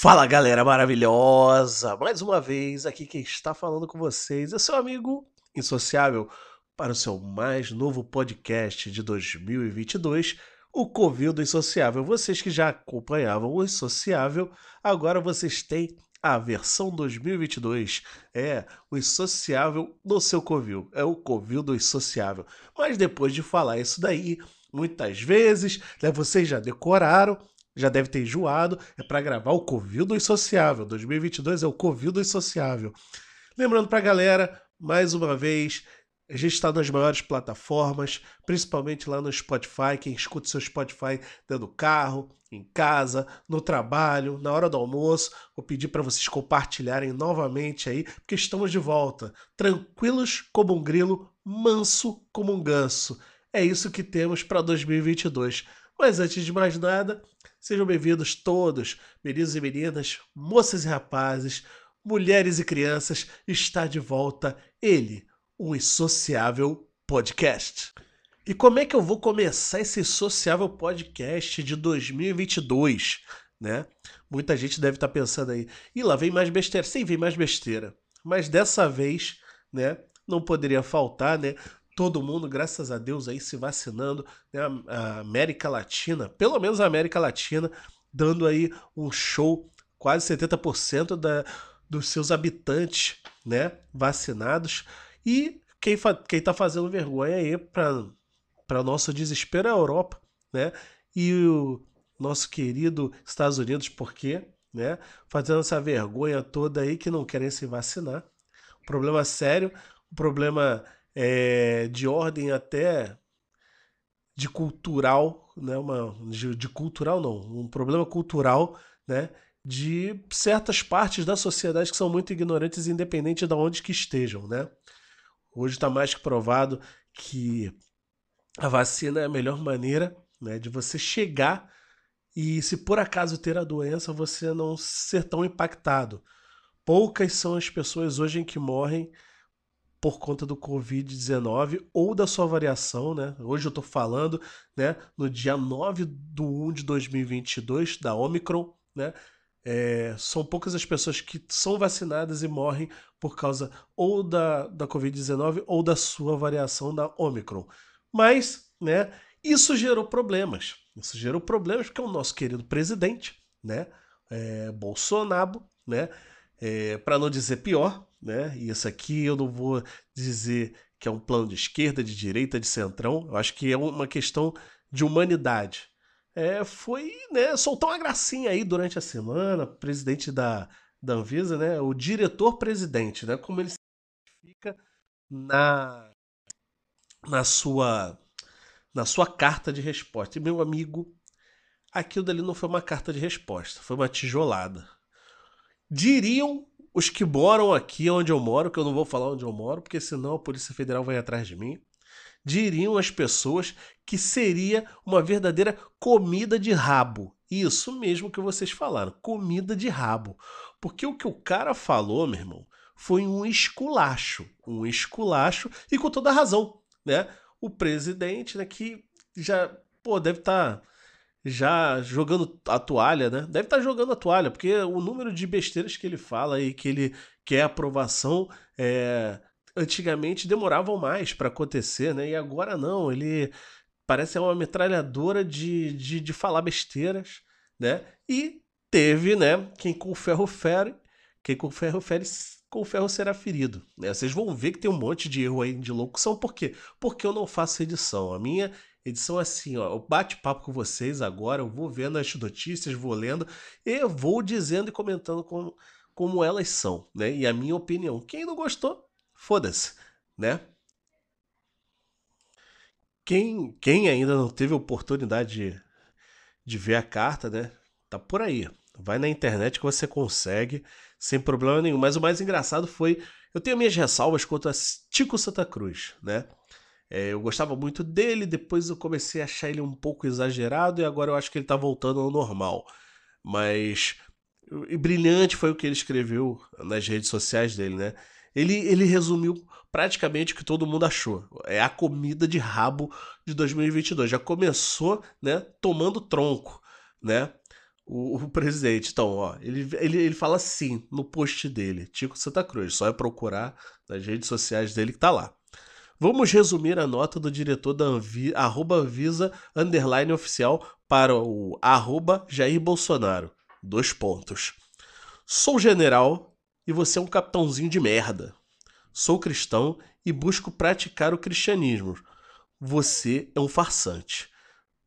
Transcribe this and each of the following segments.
Fala galera maravilhosa! Mais uma vez aqui quem está falando com vocês é seu amigo insociável para o seu mais novo podcast de 2022, o Covid do Insociável. Vocês que já acompanhavam o Insociável, agora vocês têm a versão 2022. É o Insociável no seu Covil, é o Covil do Insociável. Mas depois de falar isso daí, muitas vezes, né, vocês já decoraram, já deve ter enjoado, é para gravar o Covil do Insociável. 2022 é o Covil do Insociável. Lembrando pra galera, mais uma vez, a gente está nas maiores plataformas, principalmente lá no Spotify. Quem escuta seu Spotify dentro do carro, em casa, no trabalho, na hora do almoço. Vou pedir para vocês compartilharem novamente aí, porque estamos de volta. Tranquilos como um grilo, manso como um ganso. É isso que temos para 2022. Mas antes de mais nada, sejam bem-vindos todos, meninos e meninas, moças e rapazes, mulheres e crianças. Está de volta ele o Insociável Podcast. E como é que eu vou começar esse Sociável Podcast de 2022, né? Muita gente deve estar pensando aí, e lá vem mais besteira. Sim, vem mais besteira. Mas dessa vez, né, não poderia faltar, né? Todo mundo, graças a Deus, aí se vacinando, né? A América Latina, pelo menos a América Latina, dando aí um show, quase 70% da, dos seus habitantes, né, vacinados. E quem, fa quem tá fazendo vergonha aí para nosso desespero é a Europa, né? E o nosso querido Estados Unidos, por quê? Né? Fazendo essa vergonha toda aí que não querem se vacinar. Problema sério, problema é, de ordem até de cultural, né? Uma, de, de cultural não, um problema cultural, né? De certas partes da sociedade que são muito ignorantes, independente de onde que estejam, né? Hoje está mais que provado que a vacina é a melhor maneira né, de você chegar e, se por acaso ter a doença, você não ser tão impactado. Poucas são as pessoas hoje em que morrem por conta do Covid-19 ou da sua variação, né? Hoje eu estou falando, né, no dia 9 de 1 de 2022, da Omicron, né? É, são poucas as pessoas que são vacinadas e morrem por causa ou da, da Covid-19 ou da sua variação da Omicron. Mas, né, isso gerou problemas. Isso gerou problemas porque o nosso querido presidente, né, é, Bolsonaro, né, é, para não dizer pior, né, e isso aqui eu não vou dizer que é um plano de esquerda, de direita, de centrão, eu acho que é uma questão de humanidade é, foi né, soltar uma gracinha aí durante a semana, presidente da, da Anvisa, né, o diretor-presidente, né, como ele se fica na, na, sua, na sua carta de resposta. E, meu amigo, aquilo dali não foi uma carta de resposta, foi uma tijolada. Diriam os que moram aqui onde eu moro, que eu não vou falar onde eu moro, porque senão a Polícia Federal vai atrás de mim diriam as pessoas que seria uma verdadeira comida de rabo. Isso mesmo que vocês falaram, comida de rabo. Porque o que o cara falou, meu irmão, foi um esculacho, um esculacho e com toda razão, né? O presidente, né, que já, pô, deve estar tá já jogando a toalha, né? Deve estar tá jogando a toalha, porque o número de besteiras que ele fala e que ele quer aprovação é antigamente demoravam mais para acontecer, né? E agora não, ele parece uma metralhadora de, de, de falar besteiras, né? E teve, né? Quem com ferro fere, quem com ferro fere, com ferro será ferido. Né? Vocês vão ver que tem um monte de erro aí de locução, por quê? Porque eu não faço edição. A minha edição é assim, ó, eu bate-papo com vocês agora, eu vou vendo as notícias, vou lendo e vou dizendo e comentando como, como elas são, né? E a minha opinião. Quem não gostou, foda-se, né? Quem, quem ainda não teve oportunidade de, de ver a carta, né? Tá por aí. Vai na internet que você consegue, sem problema nenhum. Mas o mais engraçado foi. Eu tenho minhas ressalvas quanto a Tico Santa Cruz, né? É, eu gostava muito dele, depois eu comecei a achar ele um pouco exagerado e agora eu acho que ele tá voltando ao normal. Mas. E brilhante foi o que ele escreveu nas redes sociais dele, né? Ele, ele resumiu praticamente o que todo mundo achou. É a comida de rabo de 2022. Já começou, né, tomando tronco, né? o, o, presidente. Então, ó, ele, ele, ele fala assim no post dele, Tico Santa Cruz. Só é procurar nas redes sociais dele que tá lá. Vamos resumir a nota do diretor da Anvi, Visa underline oficial para o arroba Jair Bolsonaro. Dois pontos. Sou general e você é um capitãozinho de merda. Sou cristão e busco praticar o cristianismo. Você é um farsante.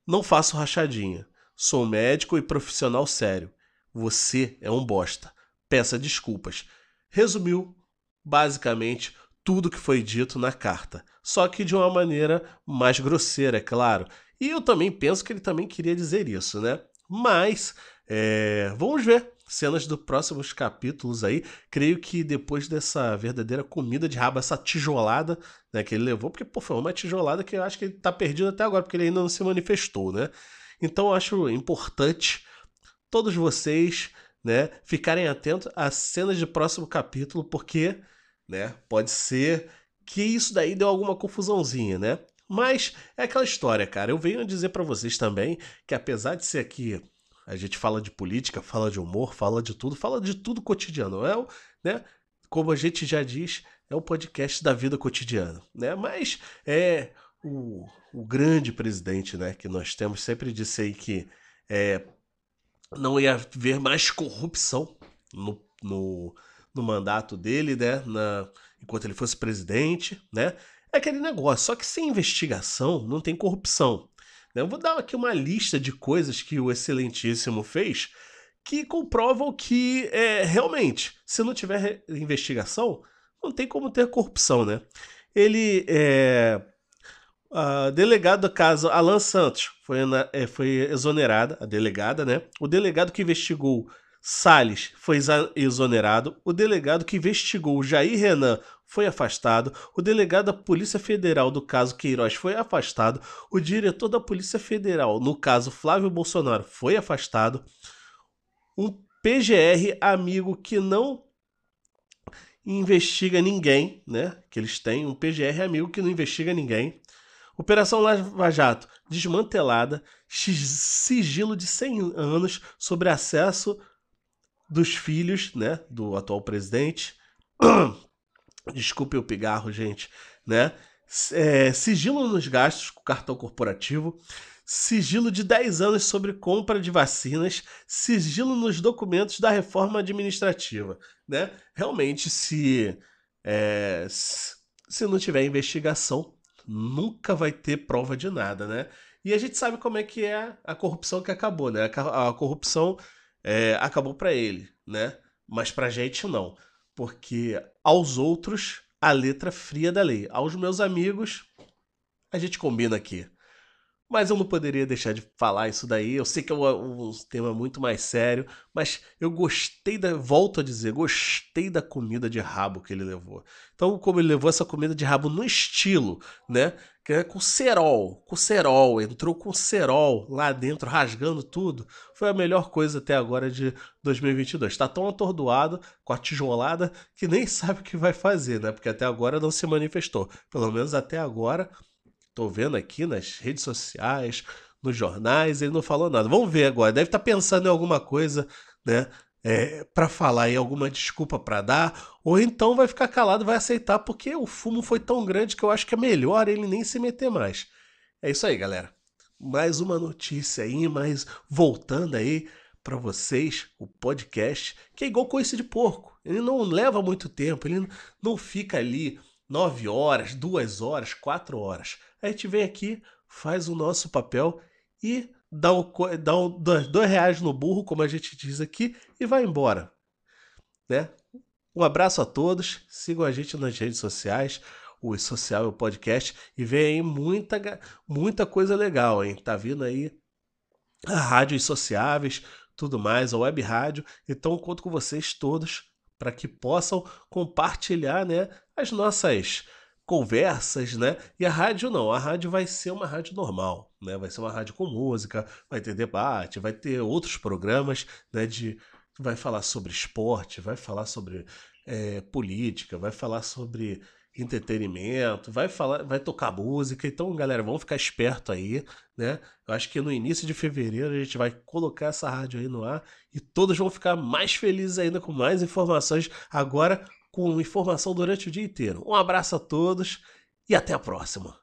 Não faço rachadinha. Sou médico e profissional sério. Você é um bosta. Peça desculpas. Resumiu, basicamente, tudo que foi dito na carta. Só que de uma maneira mais grosseira, é claro. E eu também penso que ele também queria dizer isso, né? Mas, é... vamos ver cenas dos próximos capítulos aí. Creio que depois dessa verdadeira comida de rabo, essa tijolada né, que ele levou, porque pô, foi uma tijolada que eu acho que ele tá perdido até agora, porque ele ainda não se manifestou, né? Então eu acho importante todos vocês, né, ficarem atentos às cenas de próximo capítulo, porque, né, pode ser que isso daí deu alguma confusãozinha, né? Mas é aquela história, cara. Eu venho dizer para vocês também que apesar de ser aqui a gente fala de política, fala de humor, fala de tudo, fala de tudo cotidiano, é, né? Como a gente já diz, é o podcast da vida cotidiana, né? Mas é o, o grande presidente, né, que nós temos, sempre disse aí que é, não ia haver mais corrupção no, no, no mandato dele, né, na, enquanto ele fosse presidente, né? É aquele negócio, só que sem investigação não tem corrupção. Né? Eu vou dar aqui uma lista de coisas que o Excelentíssimo fez que comprovam que é, realmente, se não tiver investigação, não tem como ter corrupção, né? Ele é, a delegado do caso, Alan Santos, foi, é, foi exonerada, a delegada, né? O delegado que investigou Salles foi exonerado. O delegado que investigou Jair Renan foi afastado. O delegado da Polícia Federal do caso Queiroz foi afastado. O diretor da Polícia Federal, no caso Flávio Bolsonaro, foi afastado. Um PGR amigo que não investiga ninguém, né? Que eles têm um PGR amigo que não investiga ninguém. Operação Lava Jato desmantelada, sigilo de 100 anos sobre acesso dos filhos, né, do atual presidente. Desculpe o pigarro, gente, né? É, sigilo nos gastos com cartão corporativo, sigilo de 10 anos sobre compra de vacinas, sigilo nos documentos da reforma administrativa, né? Realmente, se, é, se não tiver investigação, nunca vai ter prova de nada, né? E a gente sabe como é que é a corrupção que acabou, né? A corrupção é, acabou para ele, né? Mas pra gente não. Porque aos outros, a letra fria da lei. Aos meus amigos, a gente combina aqui. Mas eu não poderia deixar de falar isso daí. Eu sei que é um, um, tema muito mais sério, mas eu gostei da. Volto a dizer, gostei da comida de rabo que ele levou. Então, como ele levou essa comida de rabo no estilo, né? Que é com cerol, com cerol, entrou com cerol lá dentro, rasgando tudo. Foi a melhor coisa até agora de 2022. Tá tão atordoado com a tijolada que nem sabe o que vai fazer, né? Porque até agora não se manifestou. Pelo menos até agora Tô vendo aqui nas redes sociais, nos jornais, ele não falou nada. Vamos ver agora. Deve estar tá pensando em alguma coisa, né? É, para falar aí alguma desculpa para dar, ou então vai ficar calado, vai aceitar, porque o fumo foi tão grande que eu acho que é melhor ele nem se meter mais. É isso aí, galera. Mais uma notícia aí, mas voltando aí para vocês, o podcast, que é igual coice de porco. Ele não leva muito tempo, ele não fica ali nove horas, duas horas, quatro horas. A gente vem aqui, faz o nosso papel e dá, um, dá um, dois reais no burro, como a gente diz aqui, e vai embora. Né? Um abraço a todos, sigam a gente nas redes sociais, o Social e o Podcast, e vem aí muita, muita coisa legal, hein? Tá vindo aí a rádios sociáveis, tudo mais, a web rádio. Então conto com vocês todos para que possam compartilhar né, as nossas conversas, né? E a rádio não, a rádio vai ser uma rádio normal, né? Vai ser uma rádio com música, vai ter debate, vai ter outros programas, né? De vai falar sobre esporte, vai falar sobre é, política, vai falar sobre entretenimento, vai falar, vai tocar música. Então, galera, vamos ficar esperto aí, né? Eu acho que no início de fevereiro a gente vai colocar essa rádio aí no ar e todos vão ficar mais felizes ainda com mais informações agora com informação durante o dia inteiro. Um abraço a todos e até a próxima.